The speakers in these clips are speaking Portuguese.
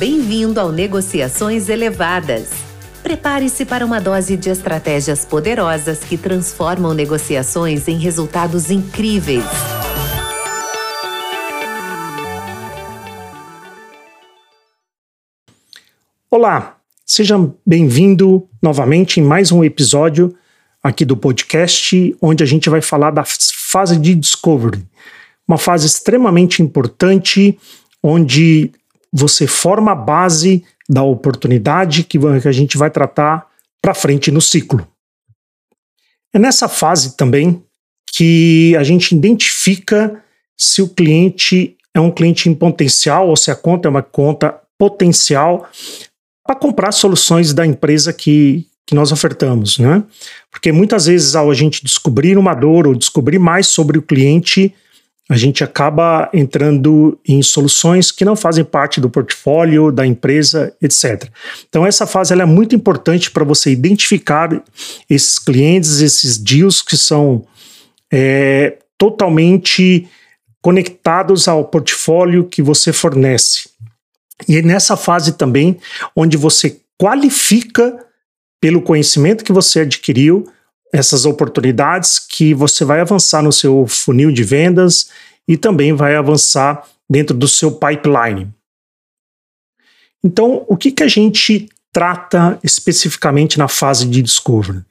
Bem-vindo ao Negociações Elevadas. Prepare-se para uma dose de estratégias poderosas que transformam negociações em resultados incríveis. Olá, seja bem-vindo novamente em mais um episódio aqui do podcast, onde a gente vai falar da fase de discovery, uma fase extremamente importante, onde você forma a base da oportunidade que a gente vai tratar para frente no ciclo. É nessa fase também que a gente identifica se o cliente é um cliente em potencial ou se a conta é uma conta potencial para comprar soluções da empresa que, que nós ofertamos, né? Porque muitas vezes ao a gente descobrir uma dor ou descobrir mais sobre o cliente, a gente acaba entrando em soluções que não fazem parte do portfólio da empresa, etc. Então essa fase é muito importante para você identificar esses clientes, esses deals que são é, totalmente conectados ao portfólio que você fornece. E é nessa fase também onde você qualifica pelo conhecimento que você adquiriu essas oportunidades que você vai avançar no seu funil de vendas e também vai avançar dentro do seu pipeline. Então, o que, que a gente trata especificamente na fase de discovery?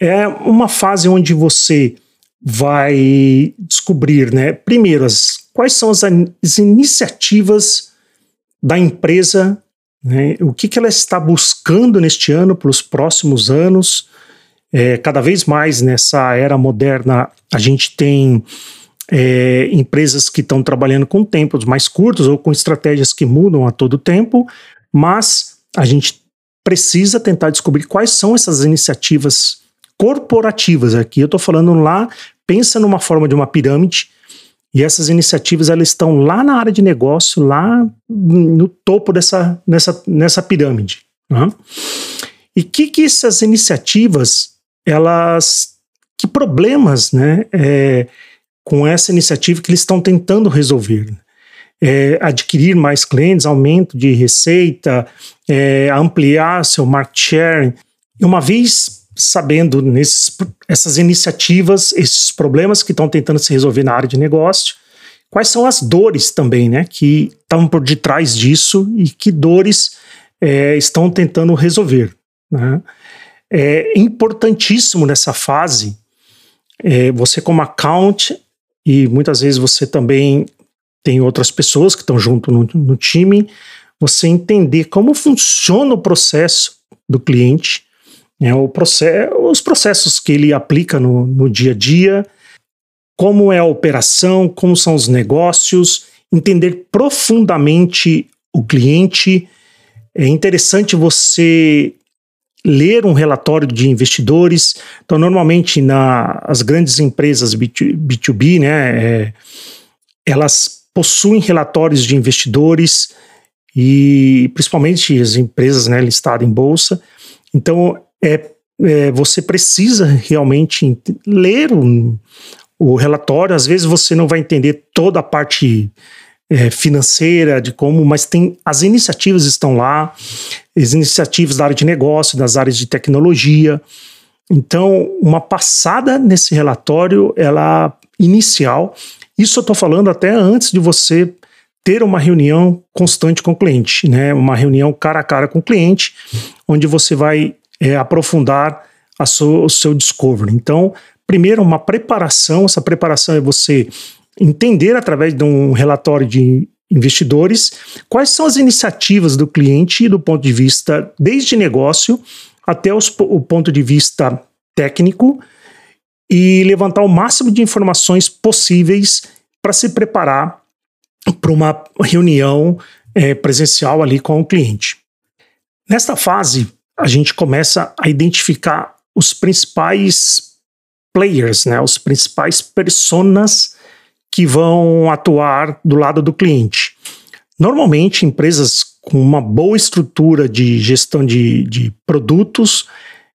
É uma fase onde você vai descobrir, né, primeiro, as, quais são as, as iniciativas da empresa, né, o que, que ela está buscando neste ano, para os próximos anos, é, cada vez mais nessa era moderna, a gente tem é, empresas que estão trabalhando com tempos mais curtos ou com estratégias que mudam a todo tempo, mas a gente precisa tentar descobrir quais são essas iniciativas corporativas. Aqui eu estou falando lá, pensa numa forma de uma pirâmide, e essas iniciativas elas estão lá na área de negócio, lá no topo dessa nessa, nessa pirâmide. Né? E que que essas iniciativas elas que problemas, né, é, com essa iniciativa que eles estão tentando resolver. É, adquirir mais clientes, aumento de receita, é, ampliar seu market share. E uma vez sabendo nesses, essas iniciativas, esses problemas que estão tentando se resolver na área de negócio, quais são as dores também, né, que estão por detrás disso e que dores é, estão tentando resolver. Né? É importantíssimo nessa fase é, você como account e muitas vezes você também tem outras pessoas que estão junto no, no time, você entender como funciona o processo do cliente, né, o processo, os processos que ele aplica no, no dia a dia, como é a operação, como são os negócios, entender profundamente o cliente. É interessante você ler um relatório de investidores. Então, normalmente, na, as grandes empresas B2, b né, é, elas possuem relatórios de investidores e principalmente as empresas né, listadas em bolsa. Então, é, é você precisa realmente ler um, o relatório. Às vezes você não vai entender toda a parte é, financeira, de como, mas tem as iniciativas estão lá, as iniciativas da área de negócio, das áreas de tecnologia. Então, uma passada nesse relatório, ela inicial. Isso eu estou falando até antes de você ter uma reunião constante com o cliente, né? Uma reunião cara a cara com o cliente, onde você vai é, aprofundar o seu discovery. Então, primeiro, uma preparação. Essa preparação é você entender através de um relatório de investidores quais são as iniciativas do cliente do ponto de vista desde negócio até os, o ponto de vista técnico e levantar o máximo de informações possíveis para se preparar para uma reunião é, presencial ali com o cliente. Nesta fase, a gente começa a identificar os principais players, né, os principais personas que vão atuar do lado do cliente. Normalmente, empresas com uma boa estrutura de gestão de, de produtos,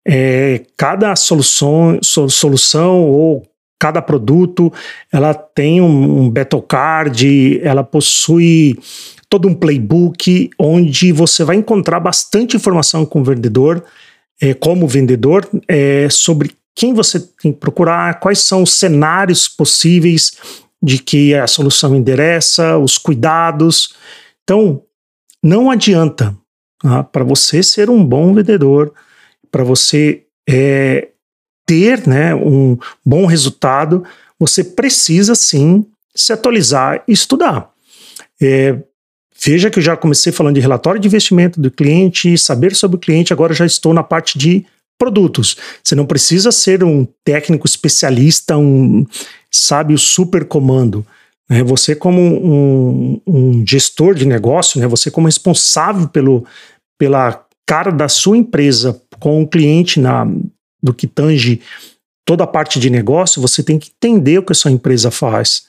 é, cada solução, solução ou cada produto ela tem um, um battle card, ela possui todo um playbook onde você vai encontrar bastante informação com o vendedor, é, como vendedor, é, sobre quem você tem que procurar, quais são os cenários possíveis de que a solução endereça, os cuidados. Então, não adianta tá? para você ser um bom vendedor, para você é, ter né, um bom resultado, você precisa sim se atualizar e estudar. É, veja que eu já comecei falando de relatório de investimento do cliente, saber sobre o cliente, agora já estou na parte de produtos. Você não precisa ser um técnico especialista, um sabe o super comando. Né? Você como um, um, gestor de negócio, né? você como responsável pelo, pela cara da sua empresa com o cliente na, do que tange toda a parte de negócio, você tem que entender o que a sua empresa faz.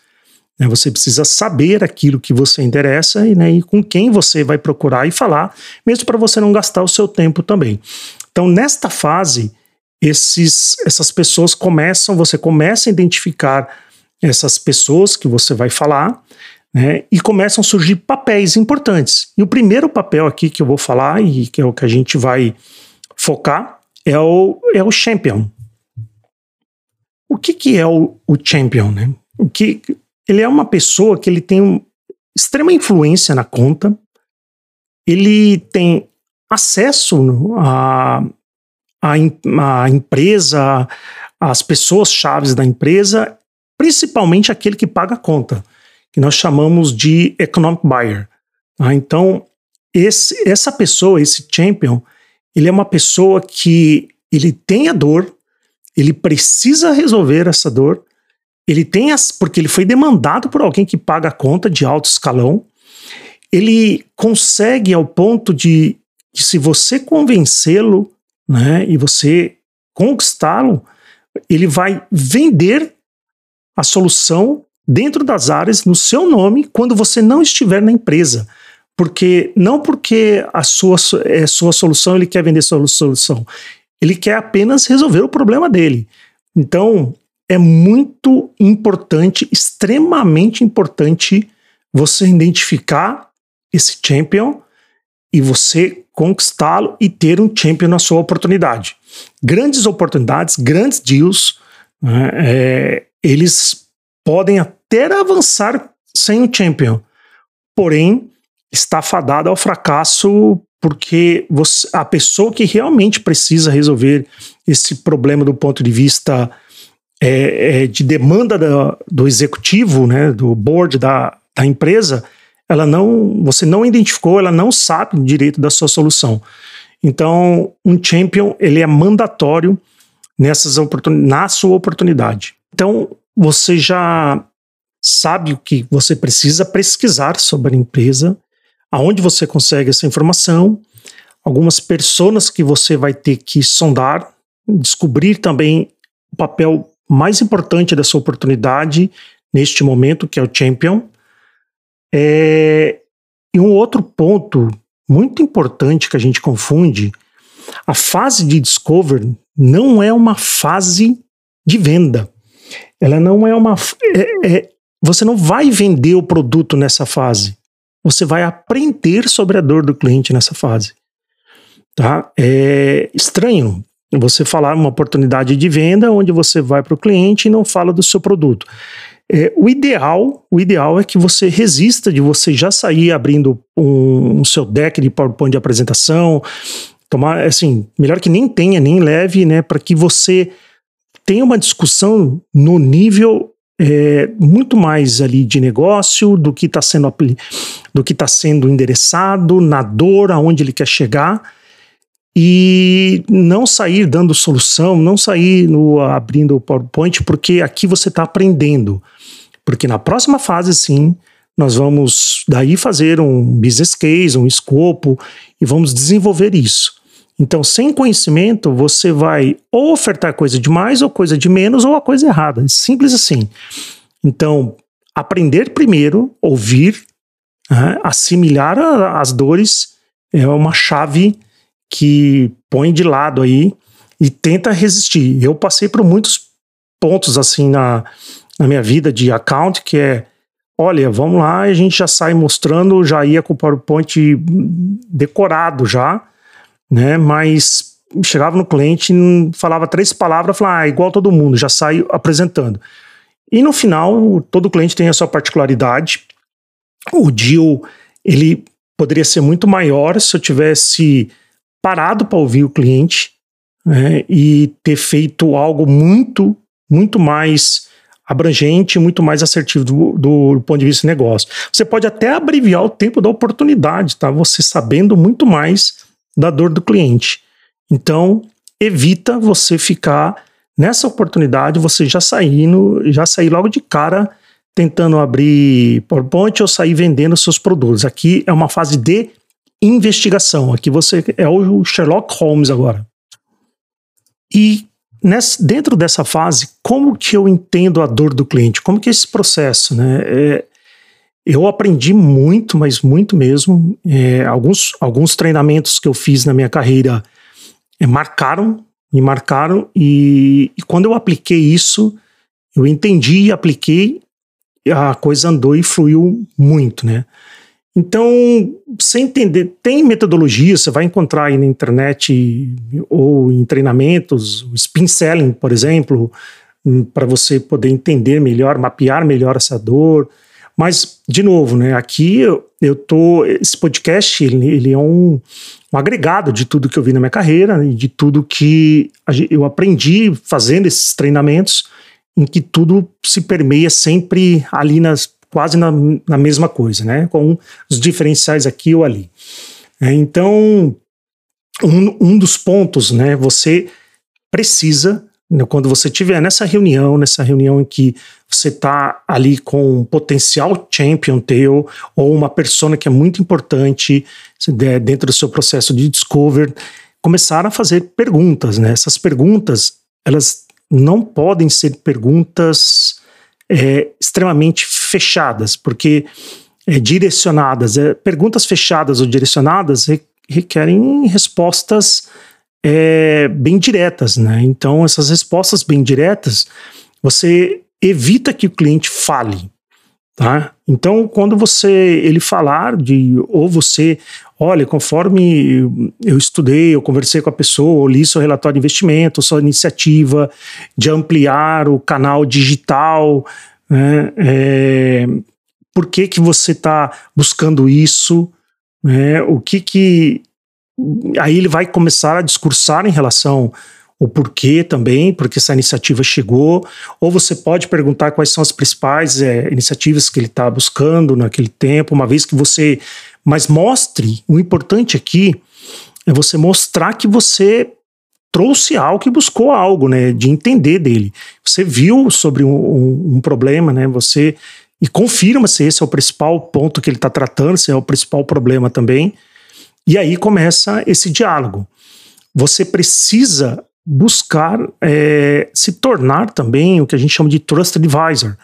Né? Você precisa saber aquilo que você interessa e, né, e com quem você vai procurar e falar, mesmo para você não gastar o seu tempo também. Então, nesta fase, esses, essas pessoas começam, você começa a identificar essas pessoas que você vai falar, né, e começam a surgir papéis importantes. E o primeiro papel aqui que eu vou falar, e que é o que a gente vai focar, é o, é o champion. O que, que é o, o champion? Né? O que, ele é uma pessoa que ele tem um, extrema influência na conta, ele tem acesso a, a, a empresa, as pessoas chaves da empresa, principalmente aquele que paga a conta, que nós chamamos de economic buyer. Tá? Então, esse, essa pessoa, esse champion, ele é uma pessoa que ele tem a dor, ele precisa resolver essa dor, ele tem as, porque ele foi demandado por alguém que paga a conta de alto escalão, ele consegue ao ponto de que se você convencê-lo, né, e você conquistá-lo, ele vai vender a solução dentro das áreas no seu nome quando você não estiver na empresa porque não porque a sua, é sua solução ele quer vender sua solução, ele quer apenas resolver o problema dele. Então é muito importante, extremamente importante você identificar esse champion e você conquistá-lo e ter um champion na sua oportunidade. Grandes oportunidades, grandes deals, né, é, eles podem até avançar sem o champion, porém está fadada ao fracasso porque você, a pessoa que realmente precisa resolver esse problema do ponto de vista é, é, de demanda da, do executivo, né, do board da, da empresa, ela não, você não identificou, ela não sabe direito da sua solução. Então, um champion ele é mandatório nessas na sua oportunidade. Então, você já sabe o que você precisa pesquisar sobre a empresa, aonde você consegue essa informação, algumas pessoas que você vai ter que sondar, descobrir também o papel mais importante dessa oportunidade neste momento, que é o champion. É, e um outro ponto muito importante que a gente confunde, a fase de discover não é uma fase de venda. Ela não é uma. É, é, você não vai vender o produto nessa fase. Você vai aprender sobre a dor do cliente nessa fase. Tá? É estranho você falar uma oportunidade de venda onde você vai para o cliente e não fala do seu produto. É, o ideal, o ideal é que você resista de você já sair abrindo um, um seu deck de PowerPoint de apresentação, tomar assim, melhor que nem tenha, nem leve, né, para que você tenha uma discussão no nível é, muito mais ali de negócio do que está sendo do que está sendo endereçado, na dor, aonde ele quer chegar e não sair dando solução, não sair no, abrindo o PowerPoint, porque aqui você está aprendendo. Porque na próxima fase, sim, nós vamos daí fazer um business case, um escopo e vamos desenvolver isso. Então, sem conhecimento, você vai ou ofertar coisa de mais ou coisa de menos ou a coisa errada. Simples assim. Então, aprender primeiro, ouvir, né, assimilar as dores é uma chave que põe de lado aí e tenta resistir. Eu passei por muitos pontos assim na, na minha vida de account, que é olha, vamos lá, a gente já sai mostrando, já ia com o PowerPoint decorado já, né? Mas chegava no cliente, falava três palavras, falava, ah, igual todo mundo, já sai apresentando. E no final, todo cliente tem a sua particularidade. O deal, ele poderia ser muito maior se eu tivesse parado para ouvir o cliente né, e ter feito algo muito, muito mais abrangente, muito mais assertivo do, do, ponto de vista de negócio. Você pode até abreviar o tempo da oportunidade, tá? Você sabendo muito mais da dor do cliente. Então, evita você ficar nessa oportunidade, você já sair, no, já sair logo de cara tentando abrir PowerPoint ou sair vendendo seus produtos. Aqui é uma fase de investigação. Aqui você é o Sherlock Holmes agora. E nessa, dentro dessa fase, como que eu entendo a dor do cliente? Como que é esse processo, né? É, eu aprendi muito, mas muito mesmo. É, alguns, alguns treinamentos que eu fiz na minha carreira é, marcaram, me marcaram, e, e quando eu apliquei isso, eu entendi e apliquei, a coisa andou e fluiu muito, né? Então, sem entender, tem metodologia, você vai encontrar aí na internet ou em treinamentos, o spin selling, por exemplo, hum, para você poder entender melhor, mapear melhor essa dor. Mas, de novo, né, aqui eu, eu tô. Esse podcast ele, ele é um, um agregado de tudo que eu vi na minha carreira e de tudo que eu aprendi fazendo esses treinamentos, em que tudo se permeia sempre ali nas quase na, na mesma coisa, né? Com os diferenciais aqui ou ali. É, então, um, um dos pontos, né? Você precisa, né, quando você estiver nessa reunião, nessa reunião em que você está ali com um potencial champion teu ou uma persona que é muito importante dentro do seu processo de discover, começar a fazer perguntas, né? Essas perguntas, elas não podem ser perguntas é, extremamente fechadas, porque é, direcionadas, é, perguntas fechadas ou direcionadas re, requerem respostas é, bem diretas, né? Então, essas respostas bem diretas, você evita que o cliente fale, tá? Então, quando você ele falar de ou você, olha, conforme eu estudei, eu conversei com a pessoa, eu li seu relatório de investimento, sua iniciativa de ampliar o canal digital, né? É, por que que você está buscando isso? Né? O que que aí ele vai começar a discursar em relação o porquê também, porque essa iniciativa chegou, ou você pode perguntar quais são as principais é, iniciativas que ele está buscando naquele tempo, uma vez que você. Mas mostre, o importante aqui é você mostrar que você trouxe algo que buscou algo, né, de entender dele. Você viu sobre um, um, um problema, né, você e confirma se esse é o principal ponto que ele está tratando, se é o principal problema também. E aí começa esse diálogo. Você precisa buscar é, se tornar também o que a gente chama de trusted advisor.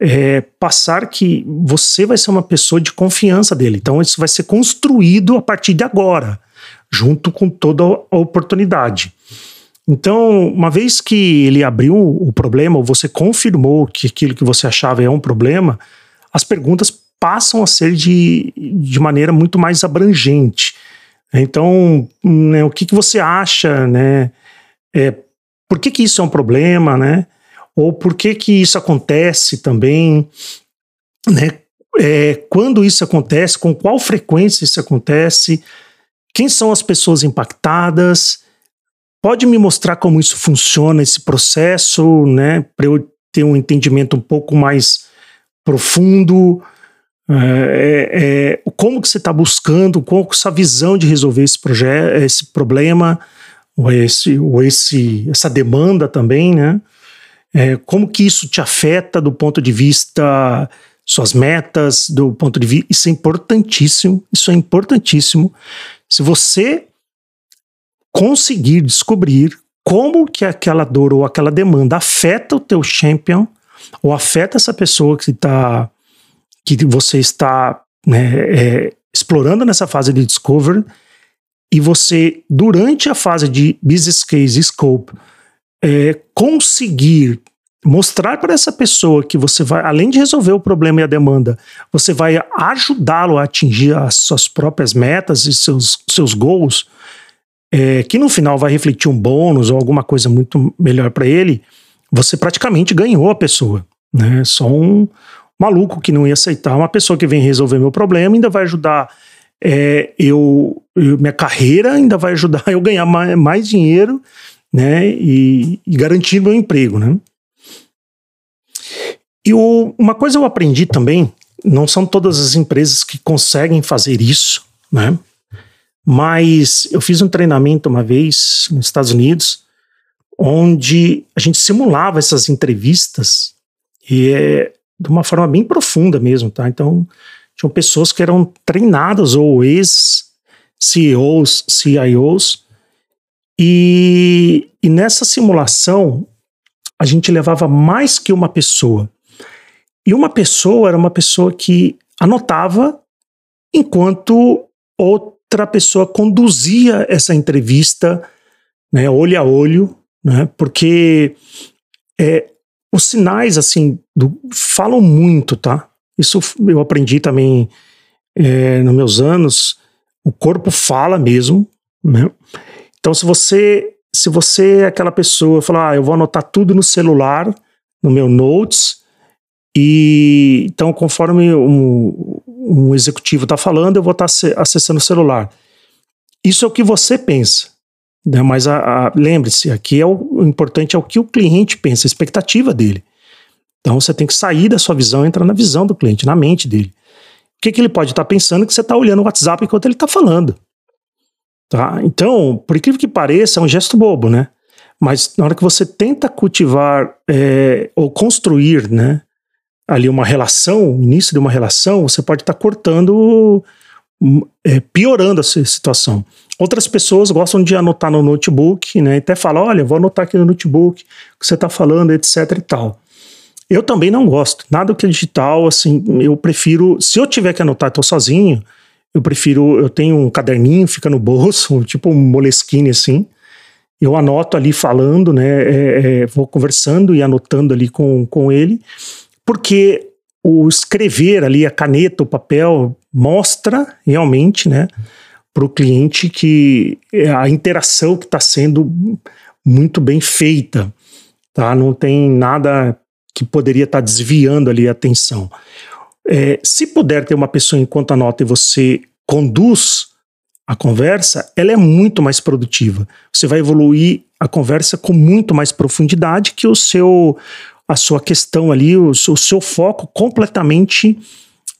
É, passar que você vai ser uma pessoa de confiança dele. Então, isso vai ser construído a partir de agora, junto com toda a oportunidade. Então, uma vez que ele abriu o problema, ou você confirmou que aquilo que você achava é um problema, as perguntas passam a ser de, de maneira muito mais abrangente. Então, né, o que, que você acha, né? É, por que, que isso é um problema, né? Ou por que, que isso acontece também, né? É, quando isso acontece, com qual frequência isso acontece, quem são as pessoas impactadas, pode me mostrar como isso funciona, esse processo, né, para eu ter um entendimento um pouco mais profundo, é, é, é como que você está buscando, qual é a sua visão de resolver esse projeto, esse problema, ou esse, ou esse, essa demanda também, né? É, como que isso te afeta do ponto de vista suas metas, do ponto de vista isso é importantíssimo, isso é importantíssimo. Se você conseguir descobrir como que aquela dor ou aquela demanda afeta o teu champion ou afeta essa pessoa que está que você está né, é, explorando nessa fase de discovery e você, durante a fase de business case scope, é, conseguir mostrar para essa pessoa que você vai, além de resolver o problema e a demanda, você vai ajudá-lo a atingir as suas próprias metas e seus, seus goals, é, que no final vai refletir um bônus ou alguma coisa muito melhor para ele, você praticamente ganhou a pessoa. Né? Só um maluco que não ia aceitar uma pessoa que vem resolver meu problema ainda vai ajudar é, eu, eu, minha carreira ainda vai ajudar eu ganhar mais, mais dinheiro né, e, e garantir meu emprego, né? E o, uma coisa eu aprendi também, não são todas as empresas que conseguem fazer isso, né? Mas eu fiz um treinamento uma vez nos Estados Unidos, onde a gente simulava essas entrevistas e é de uma forma bem profunda mesmo, tá? Então, tinham pessoas que eram treinadas ou ex-CEOs, CIOs, e, e nessa simulação a gente levava mais que uma pessoa. E uma pessoa era uma pessoa que anotava enquanto outra pessoa conduzia essa entrevista, né, olho a olho, né, porque é, os sinais assim do, falam muito, tá? Isso eu aprendi também é, nos meus anos. O corpo fala mesmo, né? Então, se você se você é aquela pessoa falar, ah, eu vou anotar tudo no celular, no meu notes, e então, conforme um, um executivo está falando, eu vou estar tá acessando o celular. Isso é o que você pensa. Né? Mas lembre-se, aqui é o, o, importante é o que o cliente pensa, a expectativa dele. Então você tem que sair da sua visão e entrar na visão do cliente, na mente dele. O que, que ele pode estar tá pensando que você está olhando o WhatsApp enquanto ele está falando? Tá? Então, por incrível que pareça, é um gesto bobo, né? Mas na hora que você tenta cultivar é, ou construir, né, ali uma relação, o início de uma relação, você pode estar tá cortando, hum, é, piorando a situação. Outras pessoas gostam de anotar no notebook, né? Até falam, olha, vou anotar aqui no notebook o que você está falando, etc e tal. Eu também não gosto. Nada que é digital, assim, eu prefiro. Se eu tiver que anotar, estou sozinho, eu prefiro, eu tenho um caderninho, fica no bolso, tipo um moleskine assim. Eu anoto ali falando, né? É, é, vou conversando e anotando ali com, com ele, porque o escrever ali, a caneta, o papel, mostra realmente, né, para o cliente que a interação que está sendo muito bem feita, tá? Não tem nada que poderia estar tá desviando ali a atenção. É, se puder ter uma pessoa enquanto anota e você conduz a conversa, ela é muito mais produtiva. Você vai evoluir a conversa com muito mais profundidade que o seu a sua questão ali, o seu, o seu foco completamente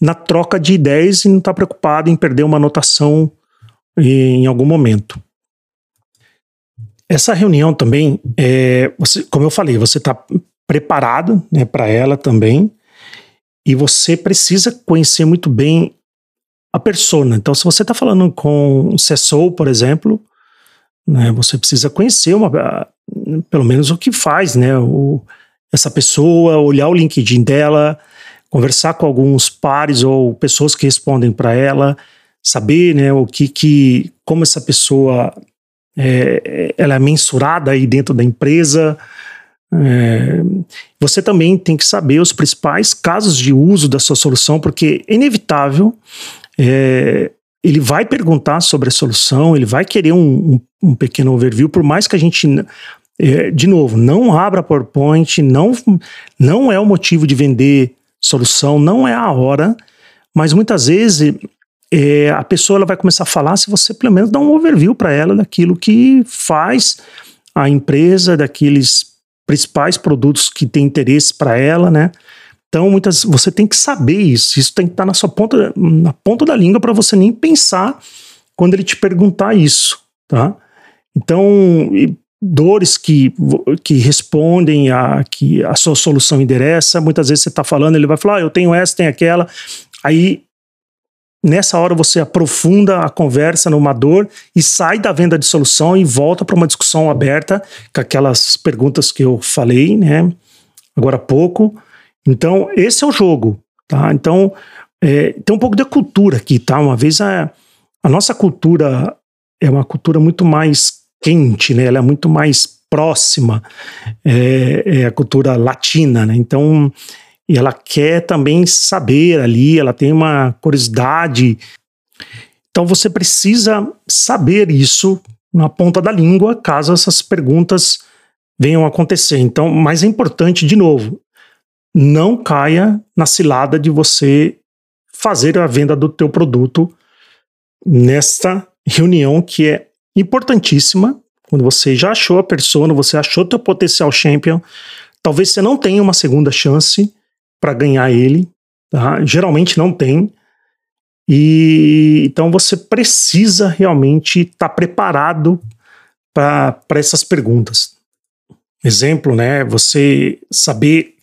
na troca de ideias e não está preocupado em perder uma anotação em algum momento. Essa reunião também, é, você, como eu falei, você está preparado né, para ela também. E você precisa conhecer muito bem a persona. Então, se você está falando com um CSO, por exemplo, né, você precisa conhecer uma, pelo menos o que faz, né, o, essa pessoa, olhar o LinkedIn dela, conversar com alguns pares ou pessoas que respondem para ela, saber, né, o que que, como essa pessoa é, ela é mensurada aí dentro da empresa, é, você também tem que saber os principais casos de uso da sua solução, porque é inevitável. É, ele vai perguntar sobre a solução, ele vai querer um, um, um pequeno overview, por mais que a gente, de novo, não abra PowerPoint, não, não é o motivo de vender solução, não é a hora, mas muitas vezes é, a pessoa ela vai começar a falar se você pelo menos dá um overview para ela daquilo que faz a empresa, daqueles principais produtos que tem interesse para ela, né? Então, muitas você tem que saber isso. Isso tem que estar tá na sua ponta, na ponta da língua para você nem pensar quando ele te perguntar isso, tá? Então, dores que, que respondem a que a sua solução endereça. Muitas vezes você está falando, ele vai falar, ah, eu tenho essa, tenho aquela. Aí Nessa hora você aprofunda a conversa numa dor e sai da venda de solução e volta para uma discussão aberta com aquelas perguntas que eu falei, né? Agora há pouco. Então, esse é o jogo, tá? Então, é, tem um pouco de cultura aqui, tá? Uma vez a, a nossa cultura é uma cultura muito mais quente, né? Ela é muito mais próxima é, é a cultura latina, né? Então, e ela quer também saber ali, ela tem uma curiosidade. Então você precisa saber isso na ponta da língua, caso essas perguntas venham acontecer. Então, mas é importante, de novo, não caia na cilada de você fazer a venda do teu produto nesta reunião que é importantíssima. Quando você já achou a persona, você achou teu potencial champion, talvez você não tenha uma segunda chance para ganhar ele, tá? Geralmente não tem. E então você precisa realmente estar tá preparado para essas perguntas. Exemplo, né? Você saber,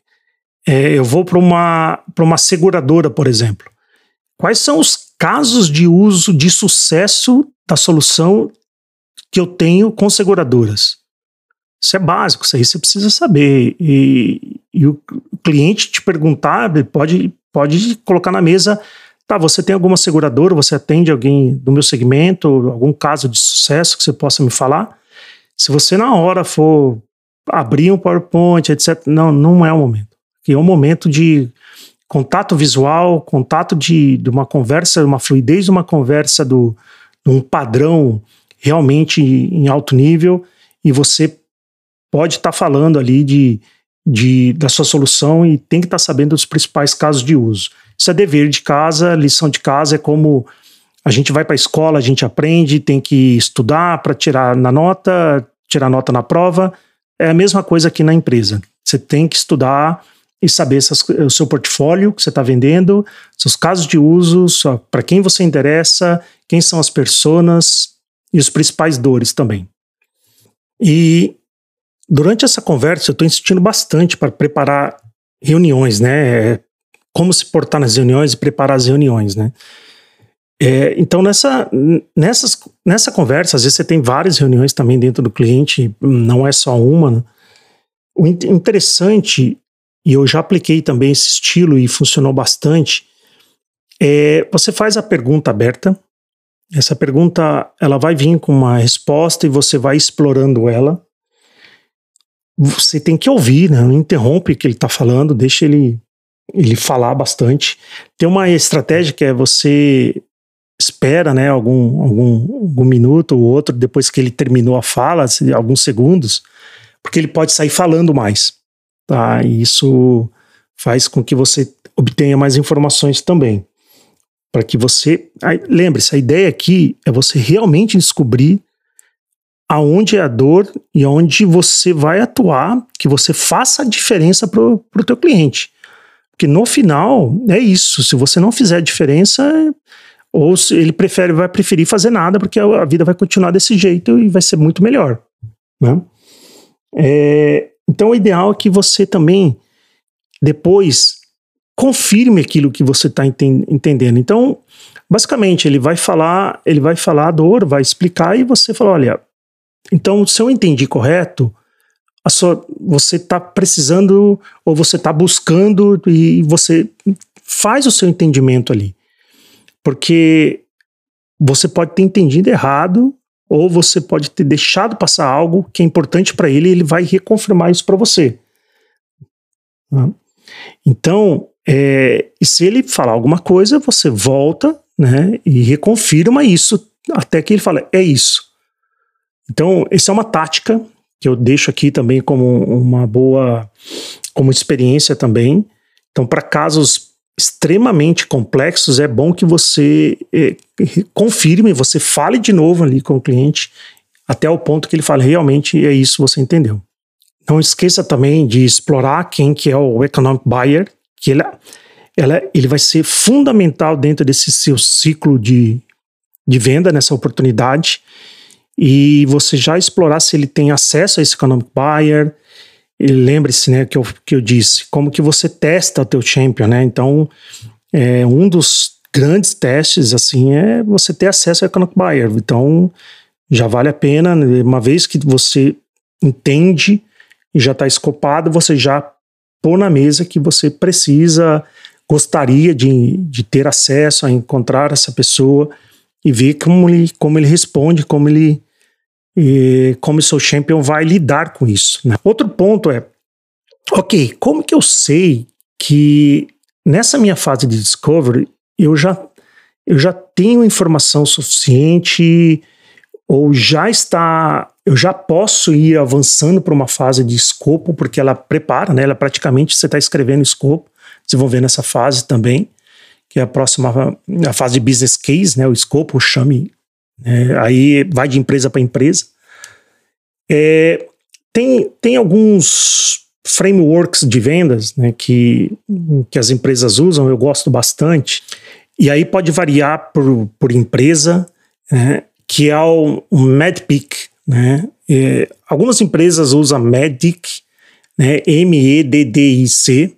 é, eu vou para uma, uma seguradora, por exemplo. Quais são os casos de uso de sucesso da solução que eu tenho com seguradoras? Isso é básico, isso aí você precisa saber. E, e o cliente te perguntar, pode, pode colocar na mesa Tá, você tem alguma seguradora, você atende alguém do meu segmento, algum caso de sucesso que você possa me falar? Se você na hora for abrir um PowerPoint, etc., não, não é o momento. Que é um momento de contato visual, contato de, de uma conversa, uma fluidez de uma conversa do, de um padrão realmente em alto nível e você pode estar tá falando ali de, de, da sua solução e tem que estar tá sabendo dos principais casos de uso. Isso é dever de casa, lição de casa é como a gente vai para a escola, a gente aprende, tem que estudar para tirar na nota, tirar nota na prova. É a mesma coisa aqui na empresa. Você tem que estudar e saber o seu portfólio que você está vendendo, seus casos de uso, para quem você interessa, quem são as pessoas e os principais dores também. E durante essa conversa eu estou insistindo bastante para preparar reuniões, né? como se portar nas reuniões e preparar as reuniões, né? É, então, nessa, nessas, nessa conversa, às vezes você tem várias reuniões também dentro do cliente, não é só uma. Né? O interessante, e eu já apliquei também esse estilo e funcionou bastante, é você faz a pergunta aberta, essa pergunta ela vai vir com uma resposta e você vai explorando ela. Você tem que ouvir, né? não interrompe o que ele está falando, deixa ele ele falar bastante. Tem uma estratégia que é você espera, né, algum, algum, algum minuto ou outro depois que ele terminou a fala, alguns segundos, porque ele pode sair falando mais, tá? E isso faz com que você obtenha mais informações também. Para que você. Lembre-se, a ideia aqui é você realmente descobrir aonde é a dor e aonde você vai atuar, que você faça a diferença para o teu cliente. Porque no final é isso. Se você não fizer a diferença, ou ele prefere, vai preferir fazer nada, porque a, a vida vai continuar desse jeito e vai ser muito melhor. Né? É, então o ideal é que você também depois confirme aquilo que você está entendendo. Então, basicamente, ele vai falar, ele vai falar a dor, vai explicar e você fala, olha, então se eu entendi correto, sua, você está precisando ou você está buscando e você faz o seu entendimento ali. Porque você pode ter entendido errado ou você pode ter deixado passar algo que é importante para ele e ele vai reconfirmar isso para você. Tá? Então, é, e se ele falar alguma coisa, você volta né, e reconfirma isso até que ele fale, é isso. Então, essa é uma tática que eu deixo aqui também como uma boa como experiência também. Então, para casos extremamente complexos, é bom que você é, confirme, você fale de novo ali com o cliente, até o ponto que ele fale realmente é isso, você entendeu. Não esqueça também de explorar quem que é o economic buyer, que ele, ela, ele vai ser fundamental dentro desse seu ciclo de, de venda, nessa oportunidade e você já explorar se ele tem acesso a esse economic buyer. Lembre-se, né, que eu, que eu disse, como que você testa o teu champion, né? Então, é, um dos grandes testes, assim, é você ter acesso ao economic buyer. Então, já vale a pena, uma vez que você entende e já está escopado, você já pôr na mesa que você precisa, gostaria de, de ter acesso a encontrar essa pessoa e ver como ele, como ele responde, como ele como seu champion vai lidar com isso. Né? Outro ponto é, ok, como que eu sei que nessa minha fase de discovery eu já, eu já tenho informação suficiente ou já está, eu já posso ir avançando para uma fase de escopo, porque ela prepara, né? Ela praticamente você está escrevendo escopo, desenvolvendo essa fase também, que é a próxima, a fase de business case, né? O escopo, o chame, né? aí vai de empresa para empresa. É, tem, tem alguns frameworks de vendas né, que, que as empresas usam, eu gosto bastante, e aí pode variar por, por empresa, né, que é o, o MEDPIC. Né? É, algumas empresas usam MEDIC, né, M-E-D-D-I-C,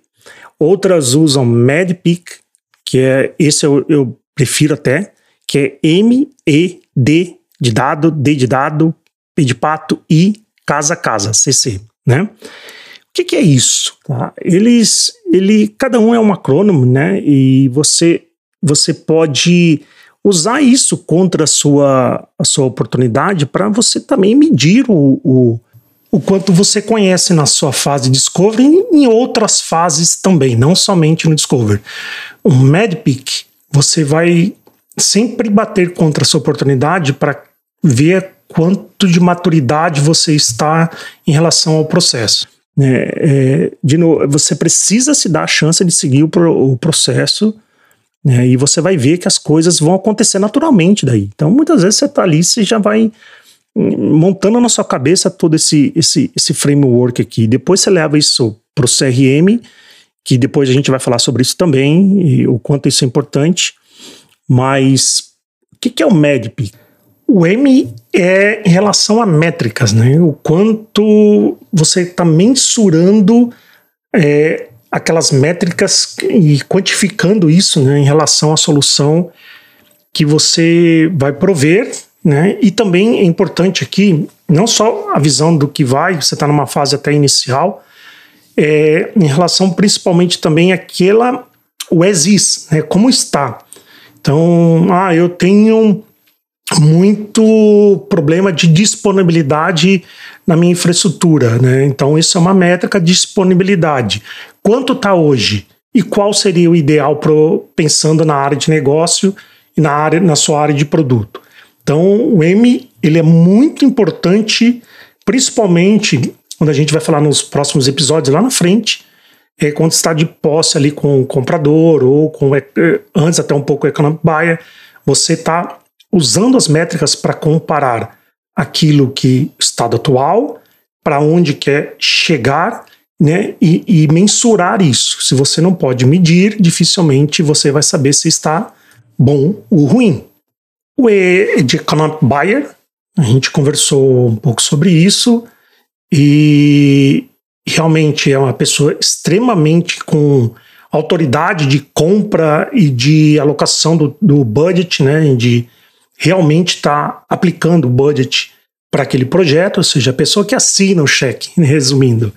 outras usam MEDPIC, que é esse eu, eu prefiro até, que é M-E-D de dado, D de dado, P de pato, I, casa casa, CC, né? O que, que é isso? Tá? Eles, ele, cada um é um acrônimo, né? E você, você pode usar isso contra a sua, a sua oportunidade para você também medir o, o, o quanto você conhece na sua fase Discovery e em outras fases também, não somente no Discovery. O MedPick, você vai sempre bater contra a sua oportunidade para ver quanto de maturidade você está em relação ao processo. É, é, de novo, você precisa se dar a chance de seguir o, pro, o processo né, e você vai ver que as coisas vão acontecer naturalmente daí. Então, muitas vezes você está ali, você já vai montando na sua cabeça todo esse, esse, esse framework aqui. Depois você leva isso para o CRM, que depois a gente vai falar sobre isso também, e o quanto isso é importante. Mas o que, que é o MEDP? O M é em relação a métricas, né? O quanto você está mensurando é, aquelas métricas e quantificando isso né, em relação à solução que você vai prover, né? E também é importante aqui não só a visão do que vai, você está numa fase até inicial, é, em relação principalmente também àquela o exis, né? Como está? Então, ah, eu tenho muito problema de disponibilidade na minha infraestrutura, né? Então isso é uma métrica de disponibilidade. Quanto está hoje e qual seria o ideal pro, pensando na área de negócio e na área na sua área de produto? Então o M ele é muito importante, principalmente quando a gente vai falar nos próximos episódios lá na frente, é quando está de posse ali com o comprador ou com é, antes até um pouco economic buyer, você está usando as métricas para comparar aquilo que estado atual, para onde quer chegar, né, e, e, mensurar isso. Se você não pode medir, dificilmente você vai saber se está bom ou ruim. O E de Economic Buyer, a gente conversou um pouco sobre isso e realmente é uma pessoa extremamente com autoridade de compra e de alocação do, do budget, né, de realmente está aplicando o budget para aquele projeto, ou seja, a pessoa que assina o cheque, resumindo.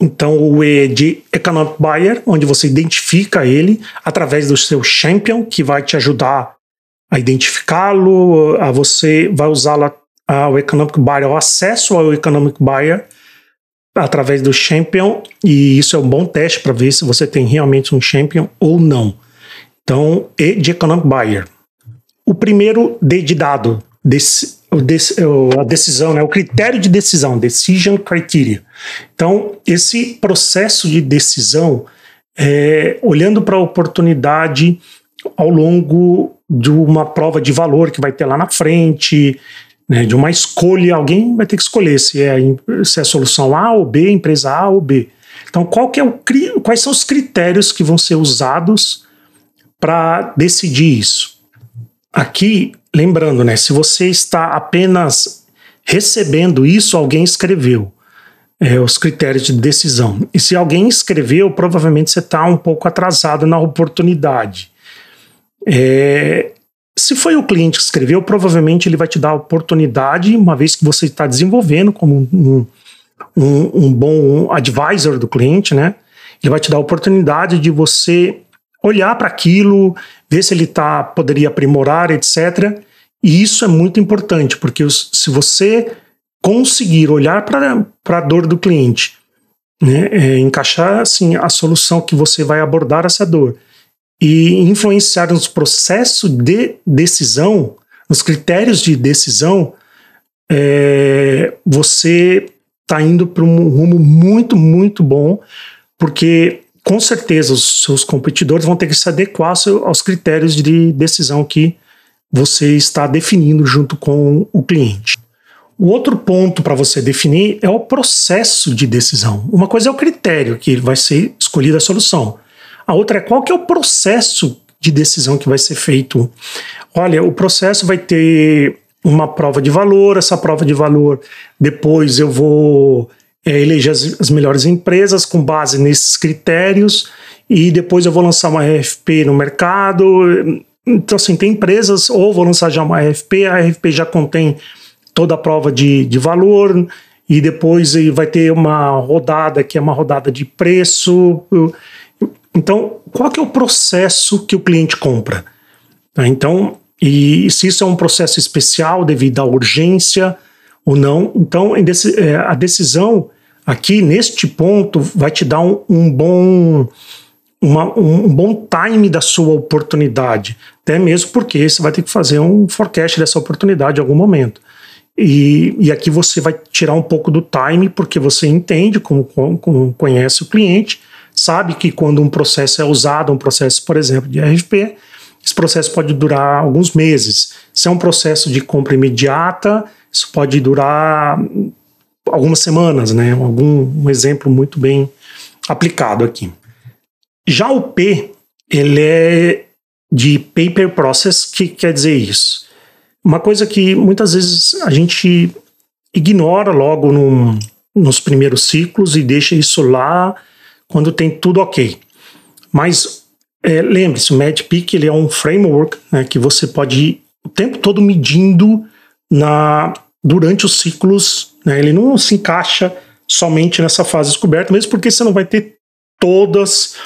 Então, o E de Economic Buyer, onde você identifica ele através do seu champion, que vai te ajudar a identificá-lo, a você vai usar lá o Economic Buyer, o acesso ao Economic Buyer através do champion, e isso é um bom teste para ver se você tem realmente um champion ou não. Então, E de Economic Buyer. O primeiro D de dado, a decisão, né, o critério de decisão, decision criteria. Então, esse processo de decisão, é, olhando para a oportunidade ao longo de uma prova de valor que vai ter lá na frente, né, de uma escolha, alguém vai ter que escolher se é, se é a solução A ou B, empresa A ou B. Então, qual que é o, quais são os critérios que vão ser usados para decidir isso? Aqui, lembrando, né, se você está apenas recebendo isso, alguém escreveu é, os critérios de decisão. E se alguém escreveu, provavelmente você está um pouco atrasado na oportunidade. É, se foi o cliente que escreveu, provavelmente ele vai te dar a oportunidade, uma vez que você está desenvolvendo como um, um, um bom advisor do cliente, né? Ele vai te dar a oportunidade de você olhar para aquilo, ver se ele tá, poderia aprimorar, etc. E isso é muito importante, porque os, se você conseguir olhar para a dor do cliente, né? É, encaixar assim a solução que você vai abordar essa dor e influenciar nos processos de decisão, nos critérios de decisão, é, você está indo para um rumo muito, muito bom, porque com certeza os seus competidores vão ter que se adequar aos critérios de decisão que você está definindo junto com o cliente. O outro ponto para você definir é o processo de decisão. Uma coisa é o critério que vai ser escolhida a solução. A outra é qual que é o processo de decisão que vai ser feito. Olha, o processo vai ter uma prova de valor, essa prova de valor depois eu vou é, eleger as, as, melhores empresas com base nesses critérios e depois eu vou lançar uma RFP no mercado. Então, assim, tem empresas, ou vou lançar já uma RFP, a RFP já contém toda a prova de, de valor, e depois vai ter uma rodada que é uma rodada de preço. Então, qual que é o processo que o cliente compra? Então, e se isso é um processo especial devido à urgência ou não. Então, é, a decisão aqui, neste ponto, vai te dar um, um bom. Uma, um, bom time da sua oportunidade, até mesmo porque você vai ter que fazer um forecast dessa oportunidade em algum momento. E, e aqui você vai tirar um pouco do time, porque você entende como, como conhece o cliente, sabe que quando um processo é usado, um processo, por exemplo, de RFP, esse processo pode durar alguns meses. Se é um processo de compra imediata, isso pode durar algumas semanas, né? Algum um exemplo muito bem aplicado aqui. Já o P, ele é de paper process, que quer dizer isso? Uma coisa que muitas vezes a gente ignora logo no, nos primeiros ciclos e deixa isso lá quando tem tudo ok. Mas é, Lembre-se, o MedPeak ele é um framework né, que você pode ir o tempo todo medindo na, durante os ciclos. Né, ele não se encaixa somente nessa fase descoberta, mesmo porque você não vai ter todas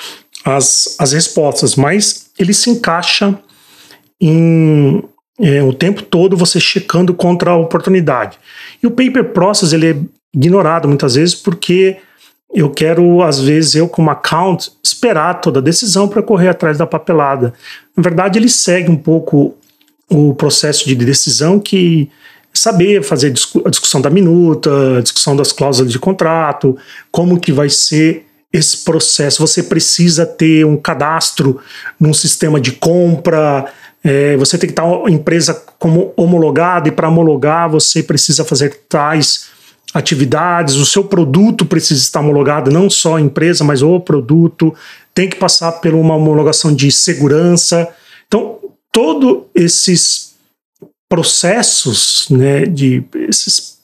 as, as respostas, mas ele se encaixa em é, o tempo todo você checando contra a oportunidade. E o paper process ele é ignorado muitas vezes porque eu quero, às vezes, eu como account, esperar toda a decisão para correr atrás da papelada. Na verdade, ele segue um pouco o processo de decisão que saber fazer a discussão da minuta, a discussão das cláusulas de contrato, como que vai ser esse processo. Você precisa ter um cadastro num sistema de compra, é, você tem que estar a empresa como homologada, e para homologar você precisa fazer tais atividades, o seu produto precisa estar homologado, não só a empresa, mas o produto, tem que passar por uma homologação de segurança. Então, todos esses processos, né, de esses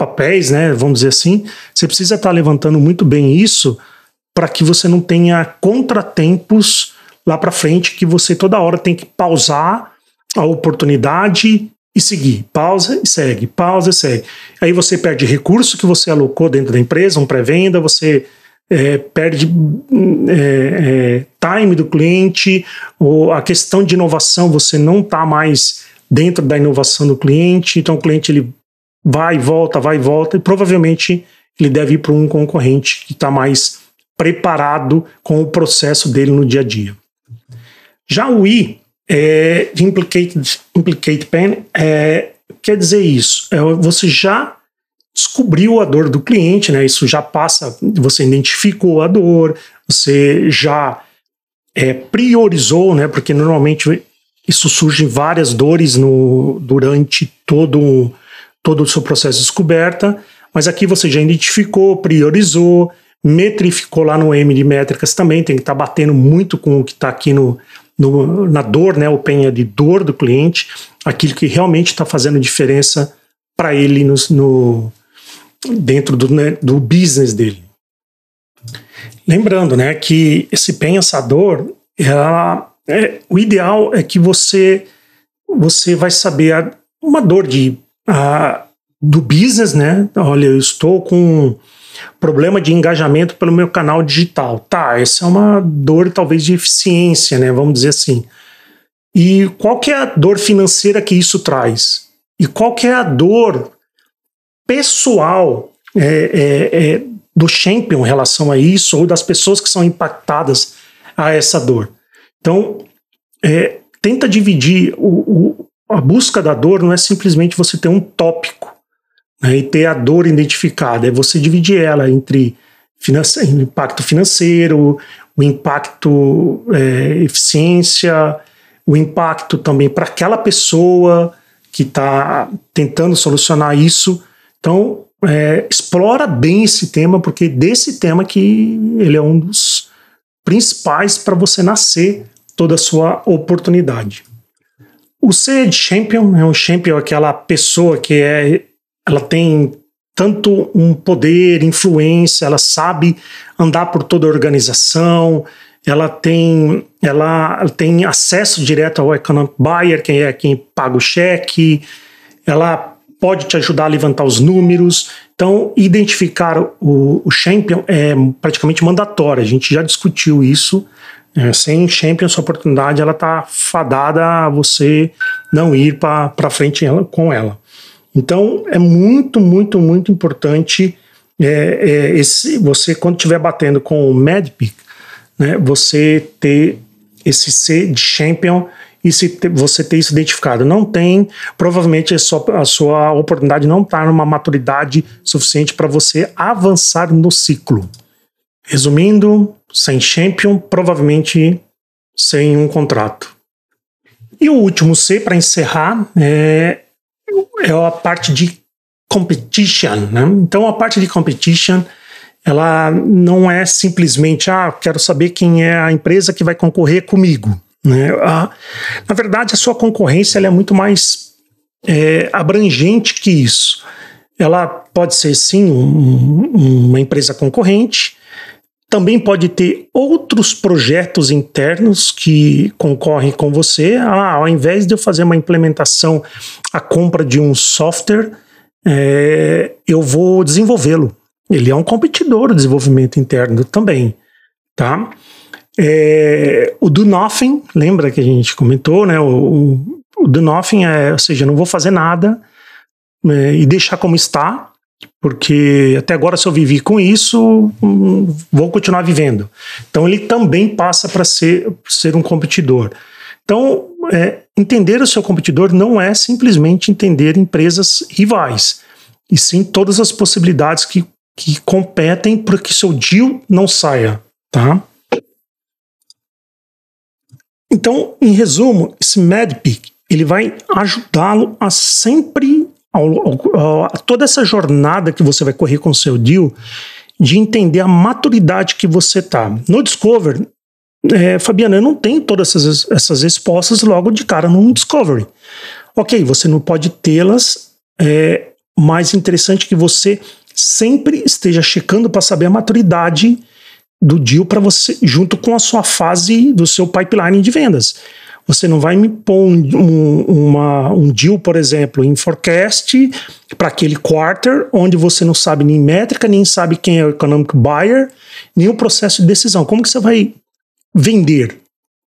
papéis, né, vamos dizer assim, você precisa estar levantando muito bem isso para que você não tenha contratempos lá para frente que você toda hora tem que pausar a oportunidade e seguir. Pausa e segue, pausa e segue. Aí você perde recurso que você alocou dentro da empresa, um pré-venda, você é, perde é, é, time do cliente, ou a questão de inovação, você não está mais dentro da inovação do cliente, então o cliente ele vai e volta, vai e volta, e provavelmente ele deve ir para um concorrente que está mais preparado com o processo dele no dia a dia. Já o I, é, implicate, implicate pain é, quer dizer isso. É, você já descobriu a dor do cliente, né? Isso já passa, você identificou a dor, você já é, priorizou, né? Porque normalmente isso surge várias dores no, durante todo, todo o seu processo de descoberta, mas aqui você já identificou, priorizou, metrificou lá no M de métricas também, tem que estar tá batendo muito com o que está aqui no, no, na dor, né, o penha de dor do cliente, aquilo que realmente está fazendo diferença para ele no, no, dentro do, né, do business dele. Lembrando né, que esse pensador, ela, é, o ideal é que você, você vai saber a, uma dor de, a, do business, né? Olha, eu estou com Problema de engajamento pelo meu canal digital. Tá, essa é uma dor talvez de eficiência, né? Vamos dizer assim. E qual que é a dor financeira que isso traz? E qual que é a dor pessoal é, é, é, do champion em relação a isso, ou das pessoas que são impactadas a essa dor. Então, é, tenta dividir o, o, a busca da dor não é simplesmente você ter um tópico né, e ter a dor identificada, é você dividir ela entre finance, impacto financeiro, o impacto é, eficiência, o impacto também para aquela pessoa que está tentando solucionar isso. Então, é, explora bem esse tema, porque desse tema que ele é um dos principais para você nascer toda a sua oportunidade. O de champion é um champion aquela pessoa que é ela tem tanto um poder, influência, ela sabe andar por toda a organização, ela tem, ela tem acesso direto ao economic buyer, quem é quem paga o cheque, ela pode te ajudar a levantar os números. Então, identificar o, o champion é praticamente mandatório. A gente já discutiu isso. É, sem champion, sua oportunidade ela está fadada a você não ir para frente com ela. Então, é muito, muito, muito importante é, é, esse, você, quando estiver batendo com o MedPick, né, você ter esse C de champion e se você ter isso identificado. Não tem, provavelmente a sua, a sua oportunidade não está numa maturidade suficiente para você avançar no ciclo. Resumindo, sem champion, provavelmente sem um contrato. E o último C, para encerrar, é, é a parte de competition. Né? Então, a parte de competition ela não é simplesmente, ah, quero saber quem é a empresa que vai concorrer comigo. Né? A, na verdade, a sua concorrência é muito mais é, abrangente que isso. Ela pode ser, sim, um, uma empresa concorrente, também pode ter outros projetos internos que concorrem com você. Ah, ao invés de eu fazer uma implementação, a compra de um software, é, eu vou desenvolvê-lo. Ele é um competidor do desenvolvimento interno também, tá? É, o do nothing, lembra que a gente comentou, né? O, o do nothing é, ou seja, não vou fazer nada é, e deixar como está, porque até agora se eu vivi com isso, vou continuar vivendo. Então ele também passa para ser, ser um competidor. Então, é, entender o seu competidor não é simplesmente entender empresas rivais, e sim todas as possibilidades que que competem para que seu deal não saia, tá? Então, em resumo, esse MedPick ele vai ajudá-lo a sempre ao, ao, a toda essa jornada que você vai correr com o seu deal de entender a maturidade que você tá. No Discover, é, Fabiana, eu não tenho todas essas, essas respostas logo de cara no Discovery. Ok, você não pode tê-las, é mais interessante que você sempre esteja checando para saber a maturidade do deal para você, junto com a sua fase do seu pipeline de vendas. Você não vai me pôr um, uma, um deal, por exemplo, em forecast para aquele quarter, onde você não sabe nem métrica, nem sabe quem é o economic buyer, nem o processo de decisão. Como que você vai vender?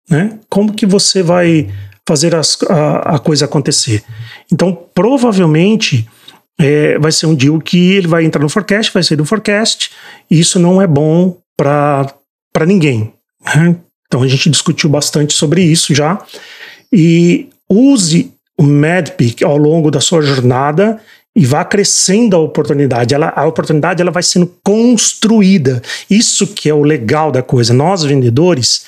Né? Como que você vai fazer as, a, a coisa acontecer? Então, provavelmente, é, vai ser um deal que ele vai entrar no forecast, vai sair do forecast, e isso não é bom para ninguém. Né? Então a gente discutiu bastante sobre isso já. E use o MedPick ao longo da sua jornada e vá crescendo a oportunidade. Ela, a oportunidade ela vai sendo construída. Isso que é o legal da coisa. Nós, vendedores,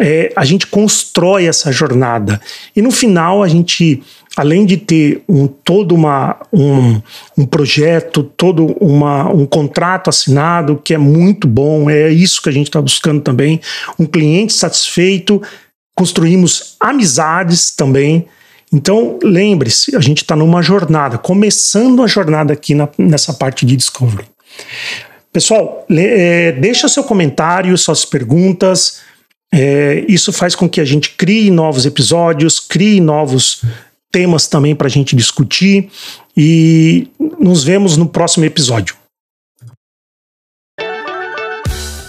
é, a gente constrói essa jornada. E no final a gente além de ter um, todo uma, um, um projeto, todo uma, um contrato assinado, que é muito bom, é isso que a gente está buscando também, um cliente satisfeito, construímos amizades também. Então, lembre-se, a gente está numa jornada, começando a jornada aqui na, nessa parte de Discovery. Pessoal, é, deixa seu comentário, suas perguntas. É, isso faz com que a gente crie novos episódios, crie novos temas também para a gente discutir e nos vemos no próximo episódio.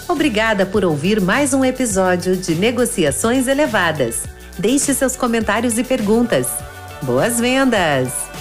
Obrigada por ouvir mais um episódio de Negociações Elevadas. Deixe seus comentários e perguntas. Boas vendas!